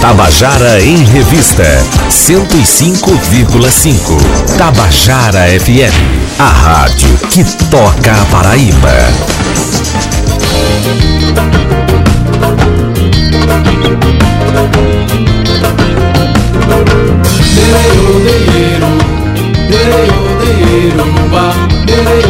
Tabajara em Revista 105,5. Tabajara FM, a rádio que toca a Paraíba. Queridos e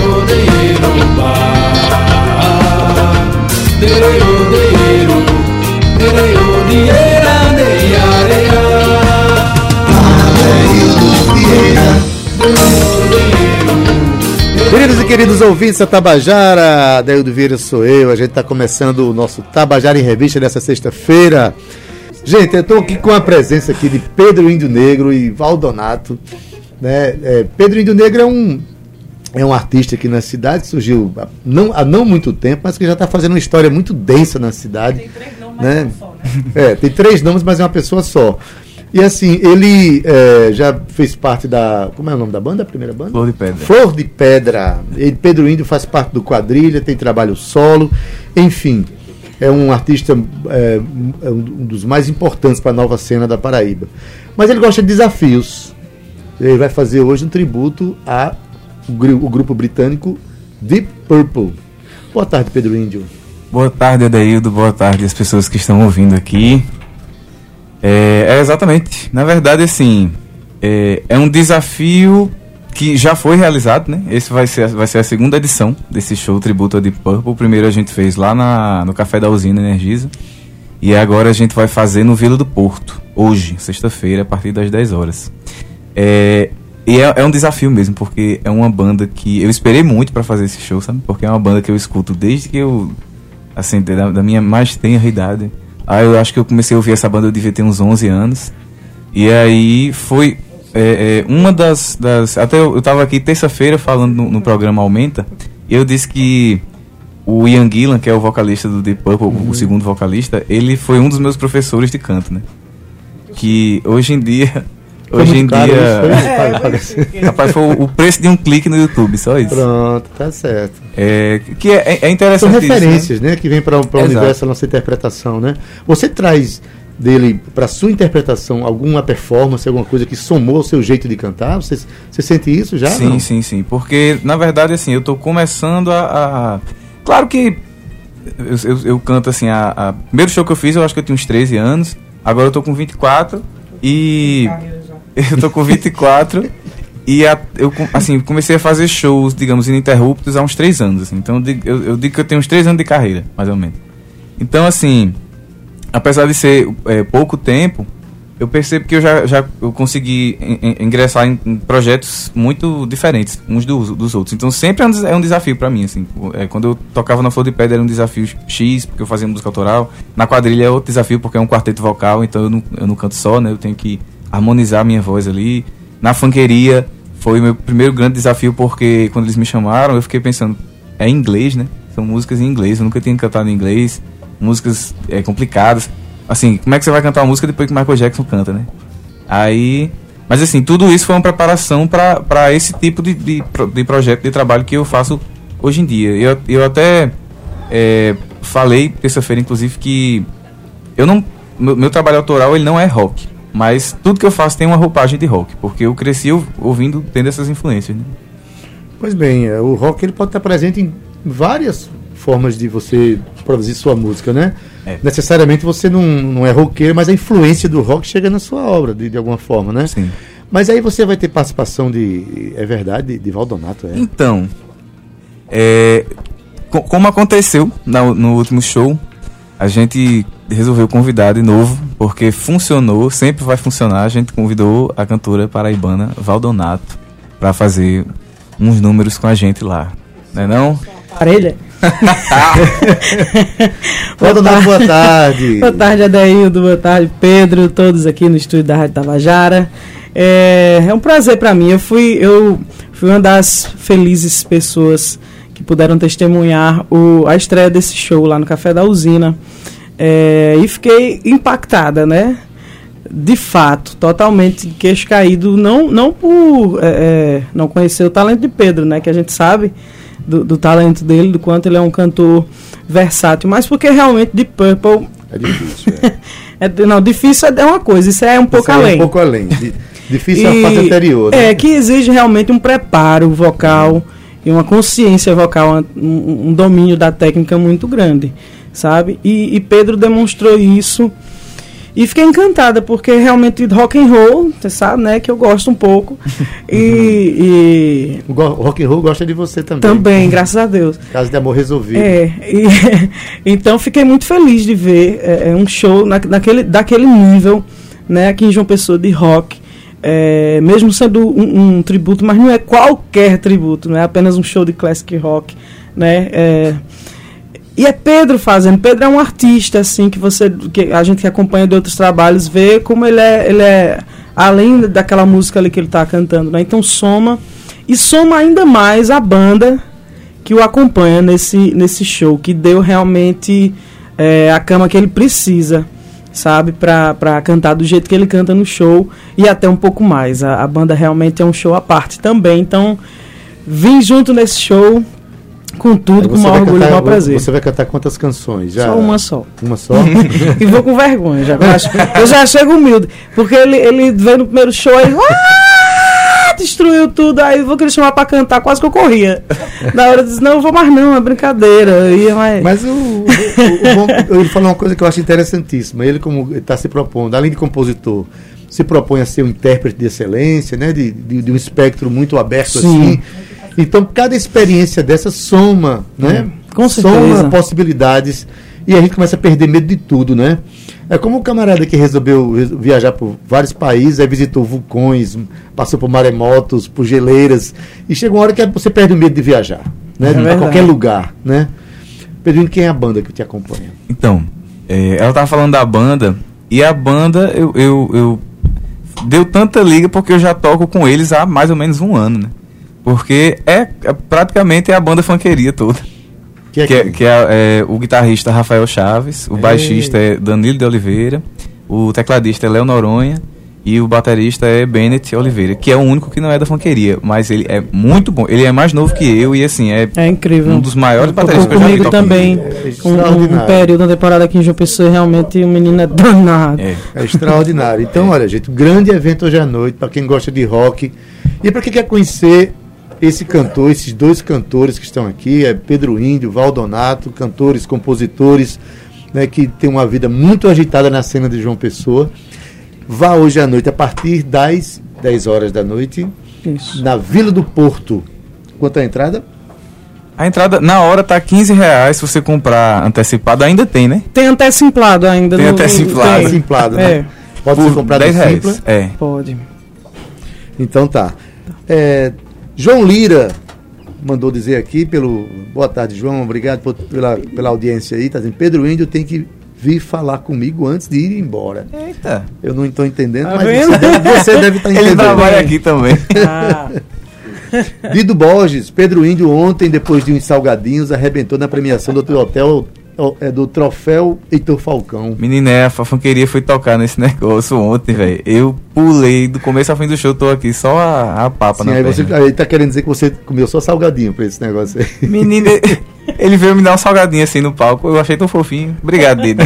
queridos ouvintes da Tabajara, Daildo Vieira sou eu, a gente está começando o nosso Tabajara em Revista dessa sexta-feira. Gente, eu estou aqui com a presença aqui de Pedro Índio Negro e Valdonato. Né? É, Pedro Índio Negro é um, é um artista aqui na cidade, que surgiu há não, há não muito tempo, mas que já está fazendo uma história muito densa na cidade. Tem três nomes, né? mas é, só, né? é, tem três nomes, mas é uma pessoa só. E assim, ele é, já fez parte da. Como é o nome da banda? A primeira banda? Flor de Pedra. Flor de Pedra. Ele, Pedro Índio faz parte do quadrilha, tem trabalho solo, enfim. É um artista é, é um dos mais importantes para a nova cena da Paraíba. Mas ele gosta de desafios. Ele vai fazer hoje um tributo ao o grupo britânico Deep Purple. Boa tarde, Pedro Índio. Boa tarde, Adaildo. Boa tarde às pessoas que estão ouvindo aqui. É, é exatamente. Na verdade, assim, é, é, um desafio que já foi realizado, né? Esse vai ser, vai ser a segunda edição desse show tributo a Deep Purple. O primeiro a gente fez lá na, no Café da Usina Energisa. E agora a gente vai fazer no Vila do Porto, hoje, sexta-feira, a partir das 10 horas. É, e é, é, um desafio mesmo, porque é uma banda que eu esperei muito para fazer esse show, sabe? Porque é uma banda que eu escuto desde que eu, assim, da, da minha mais tenra idade. Aí eu acho que eu comecei a ouvir essa banda, eu devia ter uns 11 anos. E aí foi é, é, uma das, das. Até eu, eu tava aqui terça-feira falando no, no, programa Aumenta, e eu disse que o Ian Gillan, que é o vocalista do Deep Purple, uhum. o segundo vocalista, ele foi um dos meus professores de canto, né? Que hoje em dia Hoje em caro, dia. Foi, é, rapaz, foi o preço de um clique no YouTube, só isso. Pronto, tá certo. É, que é, é interessante. São referências, né? né? Que vem para o universo da nossa interpretação, né? Você traz dele para sua interpretação alguma performance, alguma coisa que somou ao seu jeito de cantar? Você, você sente isso já? Sim, não? sim, sim. Porque, na verdade, assim, eu estou começando a, a, Claro que eu, eu, eu canto assim, a, a, primeiro show que eu fiz, eu acho que eu tinha uns 13 anos. Agora eu tô com 24 e. Eu tô com 24 e a, eu assim, comecei a fazer shows, digamos, ininterruptos há uns 3 anos. Assim. Então eu eu, digo, que eu tenho uns 3 anos de carreira, mais ou menos. Então, assim, apesar de ser é, pouco tempo, eu percebo que eu já, já eu consegui ingressar em, em, projetos muito diferentes uns dos, dos outros. Então sempre é um, é um desafio para mim. Assim. É, quando eu tocava na Flor de Pedra era um desafio X, porque eu fazia música autoral. Na quadrilha é outro desafio, porque é um quarteto vocal, então eu não, eu não canto só, né? Eu tenho que harmonizar minha voz ali. Na funkeria foi o meu primeiro grande desafio, porque quando eles me chamaram, eu fiquei pensando, é inglês, né? São músicas em inglês, eu nunca tinha cantado em inglês, músicas é, complicadas. Assim, como é que você vai cantar uma música depois que Michael Jackson canta, né? Aí. Mas assim, tudo isso foi uma preparação para esse tipo de, de, de, projeto, de trabalho que eu faço hoje em dia. Eu, eu até é, falei terça-feira, inclusive, que eu não. Meu, meu trabalho autoral ele não é rock. Mas tudo que eu faço tem uma roupagem de rock, porque eu cresci ouvindo, tendo essas influências. Né? Pois bem, é, o rock ele pode estar presente em várias formas de você produzir sua música, né? É. Necessariamente você não, não é roqueiro, mas a influência do rock chega na sua obra, de, de alguma forma, né? Sim. Mas aí você vai ter participação de. É verdade, de, de Valdonato, é? Então. É, como aconteceu no, no último show, a gente resolveu convidar de novo, porque funcionou, sempre vai funcionar. A gente convidou a cantora paraibana Valdonato para fazer uns números com a gente lá. Não é não? Parelha? Valdonato, boa tarde. boa tarde, Adaildo. Boa tarde, Pedro. Todos aqui no estúdio da Rádio Tabajara. É, é um prazer para mim. Eu fui, eu fui uma das felizes pessoas que puderam testemunhar o, a estreia desse show lá no Café da Usina. É, e fiquei impactada, né? De fato, totalmente queixo caído, não, não por é, é, não conhecer o talento de Pedro, né? Que a gente sabe do, do, talento dele, do quanto ele é um cantor versátil, mas porque realmente Deep Purple É difícil. É. É, não, difícil é uma coisa, isso é um pouco Isso além. É um pouco além. Di- Difícil é a parte anterior. né? É, que exige realmente um preparo vocal e uma consciência vocal, um, um domínio da técnica muito grande, sabe? E, e Pedro demonstrou isso. E fiquei encantada, porque realmente rock and roll, você sabe, né, que eu gosto um pouco. e, go- o rock and roll gosta de você e também. também, graças a Deus. Caso de amor resolvido. É, e, então fiquei muito feliz de ver é, é, um show na, naquele, daquele nível, né, aqui em João Pessoa de rock, é, mesmo sendo um, um tributo, mas não é qualquer tributo, não é apenas um show de classic rock, né, é, e é Pedro fazendo. Pedro é um artista, assim, que você. que a gente que acompanha de outros trabalhos vê como ele é. Ele é além daquela música ali que ele está cantando, né? Então soma. E soma ainda mais a banda que o acompanha nesse, nesse show, que deu realmente é, a cama que ele precisa, sabe? Pra, pra cantar do jeito que ele canta no show e até um pouco mais. A, a banda realmente é um show à parte também. Então, vim junto nesse show com tudo, com o maior orgulho e maior prazer. Você vai cantar quantas canções? Já? Só uma só. Uma só? e vou com vergonha já. Eu, acho- eu já chego humilde. Porque ele, ele veio no primeiro show e "Ah!" destruiu tudo. Aí eu vou querer chamar pra cantar, quase que eu corria. Na hora eu disse, não, eu vou mais não, é brincadeira. Eu ia, mas... Mas o, o, o bom- ele falou uma coisa que eu acho interessantíssima. Ele, como está se propondo, além de compositor, se propõe a ser um intérprete de excelência, né? De, de, de um espectro muito aberto Sim. assim. Então, cada experiência dessa soma, né? com Soma certeza. possibilidades e a gente começa a perder medo de tudo, né? É como o camarada que resolveu res- viajar por vários países, aí visitou vulcões, passou por maremotos, por geleiras, e chega uma hora que você perde o medo de viajar, né? É qualquer lugar, né? Pedrinho, quem é a banda que te acompanha? Então, é, ela tava falando da banda, e a banda eu, eu, eu- deu tanta liga porque eu já toco com eles há mais ou menos um ano, né? Porque é, é praticamente é a banda funkeria toda. Que é Que é, que é, é, o guitarrista Rafael Chaves, o Ei. baixista é Danilo de Oliveira, o tecladista é Léo Noronha e o baterista é Bennett Oliveira, que é o único que não é da funkeria, mas ele é muito bom. Ele é mais novo que eu e assim, é É incrível. um dos maiores bateristas que eu já vi também. É Um, um período, uma temporada aqui em João Pessoa, realmente o menino é danado. É. É extraordinário. Então, olha, gente, um grande evento hoje à noite, para quem gosta de rock. E para quem quer conhecer esse cantor, esses dois cantores que estão aqui, é Pedro Índio, Valdonato, cantores, compositores, né, que tem uma vida muito agitada na cena de João Pessoa. Vá hoje à noite, a partir das 10 horas da noite, Isso. na Vila do Porto. Quanto é a entrada? A entrada na hora tá 15 reais se você comprar antecipado, ainda tem, né? Tem até simplado ainda. Tem no- até simplado. tem. É, né? Pode ser comprado 10 reais. simples. É. pode. Então tá. É, João Lira mandou dizer aqui pelo. Boa tarde, João. Obrigado por- pela, pela audiência aí. Tá dizendo, Pedro Índio tem que vir falar comigo antes de ir embora. Eita. Eu não estou entendendo, Tá mas você deve, você deve estar Ele entendendo. trabalha aqui também. Ah, Dido Borges, Pedro Índio ontem, depois de uns salgadinhos, arrebentou na premiação do hotel é, do troféu Heitor Falcão. Menina, é, a funkeria foi tocar nesse negócio ontem, velho. Eu pulei do começo ao fim do show, tô aqui só a, a papa Sim, na aí perna. você aí tá querendo dizer que você comeu só salgadinho pra esse negócio aí. Menina, ele veio me dar um salgadinho assim no palco, eu achei tão fofinho. Obrigado, Dida.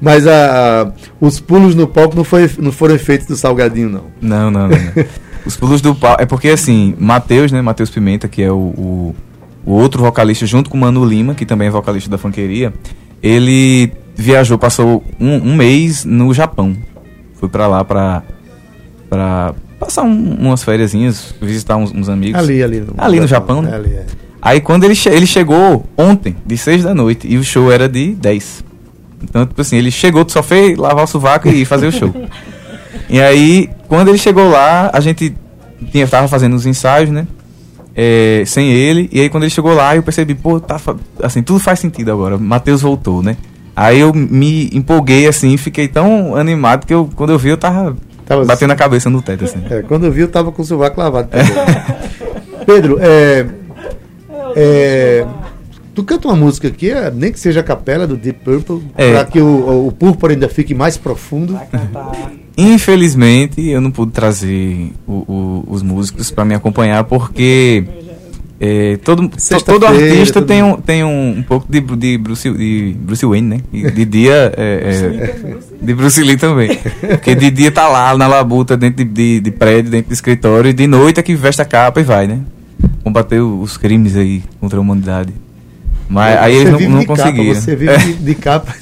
Mas a, a- os pulos no palco não, foi, não foram efeitos do salgadinho, não. Não, não, não. não. Os pulos do palco. É porque assim, Matheus, né? Matheus Pimenta, que é o, o, o outro vocalista, junto com o Manu Lima, que também é vocalista da funkeria, ele viajou, passou um, um mês no Japão. Foi pra lá pra, pra passar um- umas férias, visitar uns, uns amigos. Ali, ali. No, Ali no Japão, né? Ali, é. Aí quando ele, che ele chegou ontem, de 6 da noite, e o show era de 10. Então, tipo assim, ele chegou, só fez lavar o sovaco e fazer o show. E aí, quando ele chegou lá, a gente tinha, tava fazendo os ensaios, né? É, sem ele. E aí, quando ele chegou lá, eu percebi, pô, tá, assim, tudo faz sentido agora. Matheus voltou, né? Aí eu me empolguei, assim, fiquei tão animado que eu, quando eu vi, eu tava Tava- batendo a cabeça no teto, assim. É, quando eu vi, eu tava com o sovaco lavado. Pedro, é, é, tu canta uma música aqui, é, nem que seja a capela do Deep Purple, É. para que o, o púrpura ainda fique mais profundo. Infelizmente, eu não pude trazer o- o- os músicos para me acompanhar porque É, todo, to- todo artista todo tem, um, tem um, um pouco de, de, Bruce, de Bruce Wayne, né? E de dia é, é, de Bruce Lee também. Porque de dia tá lá na labuta, dentro de, de, de prédio, dentro de escritório, e de noite é que veste a capa e vai, né? Combater os crimes aí contra a humanidade. Mas aí eles não, não você vive É, de, capa.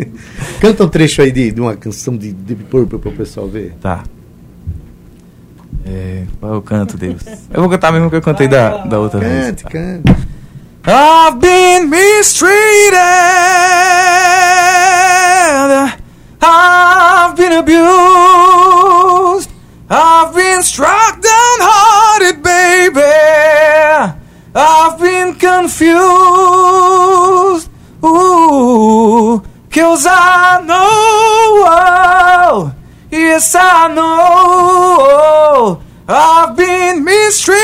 Canta um trecho aí de, de uma canção de Deep Purple para o pessoal ver. Tá. É, qual é o canto, Deus? Eu vou cantar mesmo que eu cantei da, da outra vez. Cante, cante. I've been mistreated. I've been abused. I've been struck downhearted, baby. I've been confused. Yes, I know. I've been mistreated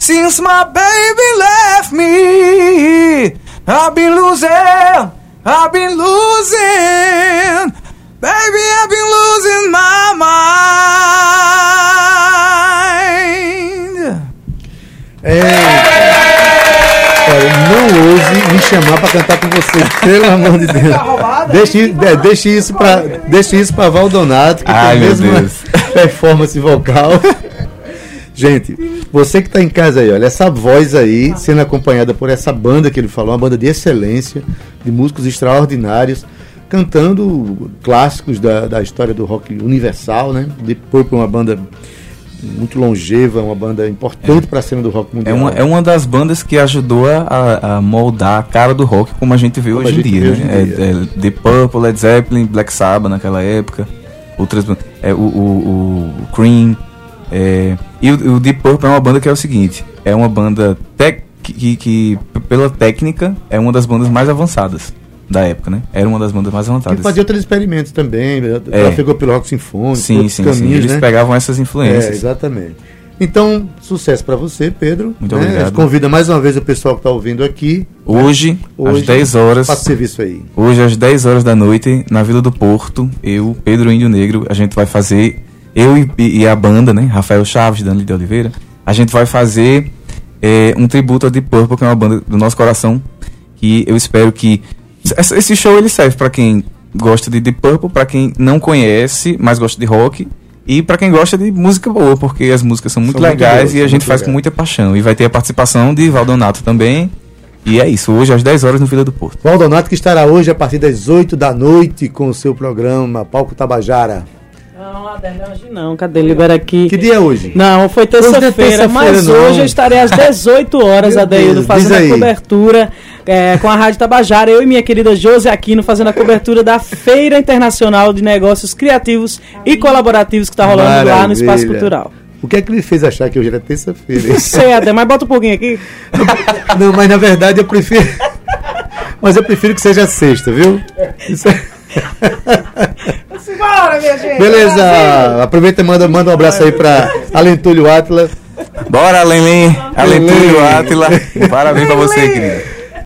since my baby left me. I've been losing, I've been losing, chamar para cantar com você, pelo amor de Deus. Deixe, é, deixe isso para deixe isso para Valdonato, que Ai, tem mesmo Deus. performance vocal. Gente, você que está em casa aí, olha, essa voz aí, sendo acompanhada por essa banda que ele falou, uma banda de excelência, de músicos extraordinários, cantando clássicos da, da história do rock universal, né? Purple é uma banda muito longeva, uma banda importante para a cena do rock É mundial. uma, é uma das bandas que ajudou a- a, moldar a cara do rock como a gente vê Como hoje a em gente dia. vê hoje né? em dia. É, é The Purple, Led Zeppelin, Black Sabbath naquela época, outras é, o, o, o Cream. é, e o, o Deep Purple é uma banda que é o seguinte: é uma banda tec, que, que, pela técnica, é uma das bandas mais avançadas da época, né? Era uma das bandas mais avançadas. fazia outros experimentos também, né? É. trafegou pelo rock sinfônico, Sim, sim, sim. caminhos, Eles né? pegavam essas É, influências. exatamente. Então, sucesso para você, Pedro. Muito né? obrigado. Convida mais uma vez o pessoal que está ouvindo aqui. Hoje, Hoje, às 10 horas. Faça serviço aí. Hoje, às 10 horas da noite, na Vila do Porto, eu, Pedro Índio Negro, a gente vai fazer, eu e, e a banda, né? Rafael Chaves, Dani de Oliveira, a gente vai fazer é, um tributo a Deep Purple, que é uma banda do nosso coração, que eu espero que. Esse show ele serve para quem gosta de Deep Purple, para quem não conhece, mas gosta de rock. E para quem gosta de música boa, porque as músicas são muito São muito legais boas, e a gente muito faz com legais. muita paixão. E vai ter a participação de Valdonato também. E é isso, hoje às 10 horas no Vila do Porto. Valdonato que estará hoje a partir das 8 da noite com o seu programa Palco Tabajara. Não, Adélio, hoje não. Cadê? Libera aqui. Que dia é hoje? Não, foi é terça-feira, terça-feira, mas não. hoje eu estarei às 18 horas, Adeildo, Deus, fazendo a cobertura é, com a Rádio Tabajara. Eu e minha querida Josi Aquino fazendo a cobertura da Feira Internacional de Negócios Criativos e Colaborativos que está rolando lá no Maravilha. Espaço Cultural. O que é que me fez achar que hoje era terça-feira? Sei, Adé, mas bota um pouquinho aqui. Não, mas na verdade eu prefiro. Mas eu prefiro que seja sexta, viu? Isso é- Simbora, minha gente! Beleza! Aproveita e manda, manda um abraço aí pra Alentúlio Atila. Bora, Lenlen! Alentúrio Átila. Parabéns pra você, querida.